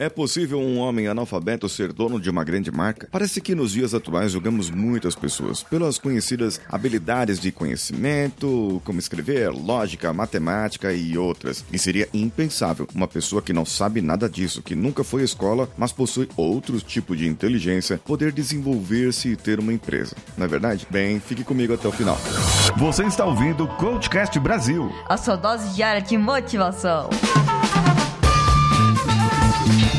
É possível um homem analfabeto ser dono de uma grande marca? Parece que nos dias atuais julgamos muitas pessoas pelas conhecidas habilidades de conhecimento, como escrever, lógica, matemática e outras. E seria impensável uma pessoa que não sabe nada disso, que nunca foi à escola, mas possui outro tipo de inteligência, poder desenvolver-se e ter uma empresa. Não é verdade? Bem, fique comigo até o final. Você está ouvindo o Coachcast Brasil. A sua dose diária de motivação. Thank you.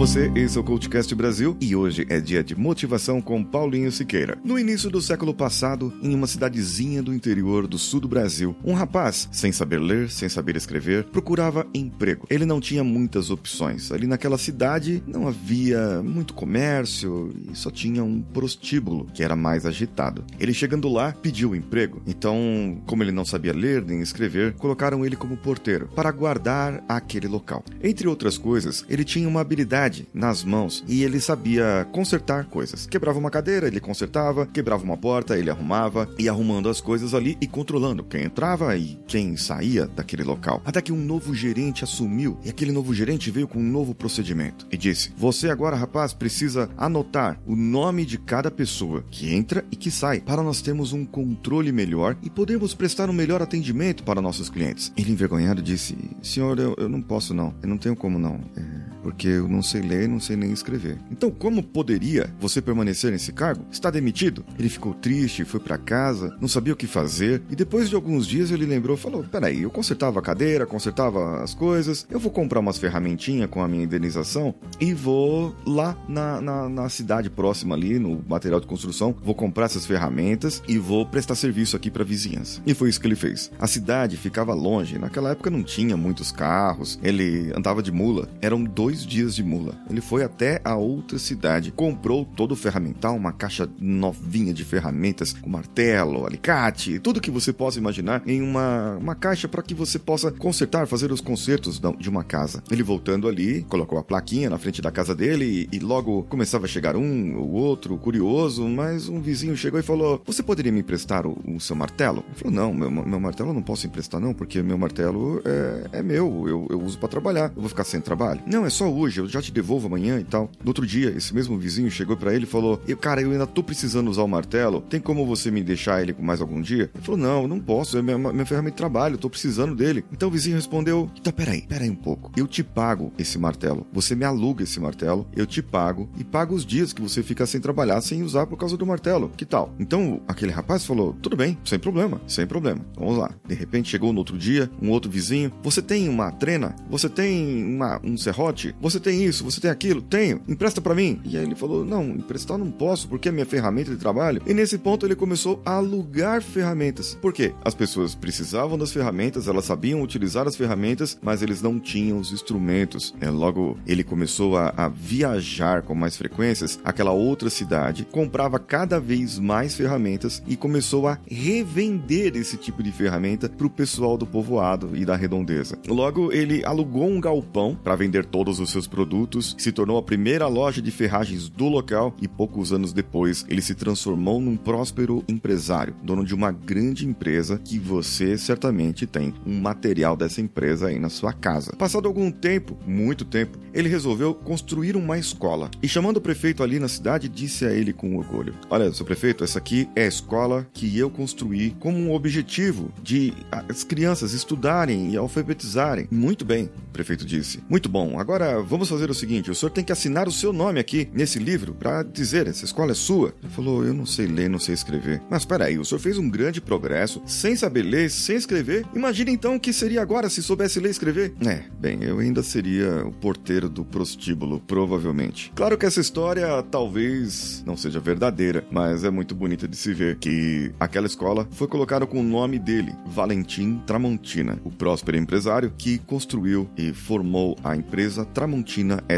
Você, esse é o CoachCast Brasil e hoje é dia de motivação com Paulinho Siqueira. No início do século passado, em uma cidadezinha do interior do sul do Brasil, um rapaz, sem saber ler, sem saber escrever, procurava emprego. Ele não tinha muitas opções. Ali naquela cidade não havia muito comércio e só tinha um prostíbulo, que era mais agitado. Ele chegando lá, pediu emprego. Então, como ele não sabia ler nem escrever, colocaram ele como porteiro para guardar aquele local. Entre outras coisas, ele tinha uma habilidade habilidade nas mãos e ele sabia consertar coisas. Quebrava uma cadeira, ele consertava, quebrava uma porta, ele arrumava, e arrumando as coisas ali e controlando quem entrava e quem saía daquele local. Até que um novo gerente assumiu e aquele novo gerente veio com um novo procedimento e disse: Você agora, rapaz, precisa anotar o nome de cada pessoa que entra e que sai para nós termos um controle melhor e podermos prestar um melhor atendimento para nossos clientes. Ele envergonhado disse: Senhor, eu, eu não posso não, eu não tenho como não. É porque eu não sei ler não sei nem escrever. Então, como poderia você permanecer nesse cargo? Está demitido? Ele ficou triste, foi para casa, não sabia o que fazer, e depois de alguns dias ele lembrou, falou: "Peraí, eu consertava a cadeira, consertava as coisas, eu vou comprar umas ferramentinhas com a minha indenização e vou lá na, na, na cidade próxima ali, no material de construção, vou comprar essas ferramentas e vou prestar serviço aqui para vizinhança". E foi isso que ele fez. A cidade ficava longe, naquela época não tinha muitos carros, ele andava de mula, eram dois dois dias de mula. Ele foi até a outra cidade, comprou todo o ferramental, uma caixa novinha de ferramentas, com martelo, alicate, tudo que você possa imaginar em uma, uma caixa para que você possa consertar, fazer os consertos de uma casa. Ele voltando ali, colocou a plaquinha na frente da casa dele e, e logo começava a chegar um, o outro, curioso, mas um vizinho chegou e falou: Você poderia me emprestar o, o seu martelo? Ele falou: Não, meu, meu martelo eu não posso emprestar, não, porque meu martelo é, é meu, eu, eu uso para trabalhar, eu vou ficar sem trabalho. Não, é só só hoje, eu já te devolvo amanhã e tal. No outro dia, esse mesmo vizinho chegou para ele e falou: eu, Cara, eu ainda tô precisando usar o martelo, tem como você me deixar ele mais algum dia? Ele falou: Não, não posso, é minha, minha ferramenta de trabalho, tô precisando dele. Então o vizinho respondeu: Então peraí, peraí um pouco. Eu te pago esse martelo, você me aluga esse martelo, eu te pago e pago os dias que você fica sem trabalhar, sem usar por causa do martelo. Que tal? Então aquele rapaz falou: Tudo bem, sem problema, sem problema. Vamos lá. De repente chegou no outro dia, um outro vizinho: Você tem uma trena? Você tem uma, um serrote? Você tem isso, você tem aquilo? Tenho. Empresta para mim. E aí ele falou: Não, emprestar não posso, porque é minha ferramenta de trabalho. E nesse ponto ele começou a alugar ferramentas. Por quê? As pessoas precisavam das ferramentas, elas sabiam utilizar as ferramentas, mas eles não tinham os instrumentos. É, logo, ele começou a, a viajar com mais frequências aquela outra cidade, comprava cada vez mais ferramentas e começou a revender esse tipo de ferramenta para o pessoal do povoado e da redondeza. Logo, ele alugou um galpão para vender todos os seus produtos, se tornou a primeira loja de ferragens do local e poucos anos depois ele se transformou num próspero empresário, dono de uma grande empresa que você certamente tem um material dessa empresa aí na sua casa. Passado algum tempo, muito tempo, ele resolveu construir uma escola e chamando o prefeito ali na cidade disse a ele com orgulho: "Olha, seu prefeito, essa aqui é a escola que eu construí como um objetivo de as crianças estudarem e alfabetizarem." Muito bem, o prefeito disse. Muito bom. Agora Vamos fazer o seguinte: o senhor tem que assinar o seu nome aqui nesse livro para dizer essa escola é sua. Ele falou: Eu não sei ler, não sei escrever. Mas peraí, o senhor fez um grande progresso sem saber ler, sem escrever. Imagina então o que seria agora se soubesse ler e escrever. É, bem, eu ainda seria o porteiro do prostíbulo, provavelmente. Claro que essa história talvez não seja verdadeira, mas é muito bonita de se ver que aquela escola foi colocada com o nome dele, Valentim Tramontina, o próspero empresário que construiu e formou a empresa Tramontina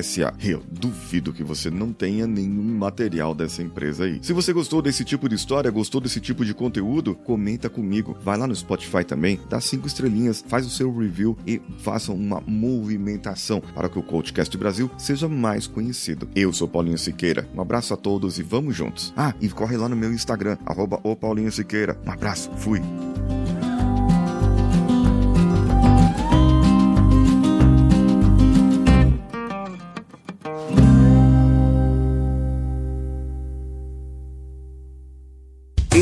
SA. Eu duvido que você não tenha nenhum material dessa empresa aí. Se você gostou desse tipo de história, gostou desse tipo de conteúdo, comenta comigo. Vai lá no Spotify também, dá cinco estrelinhas, faz o seu review e faça uma movimentação para que o Coachcast Brasil seja mais conhecido. Eu sou Paulinho Siqueira. Um abraço a todos e vamos juntos. Ah, e corre lá no meu Instagram, arroba o Paulinho Siqueira. Um abraço, fui.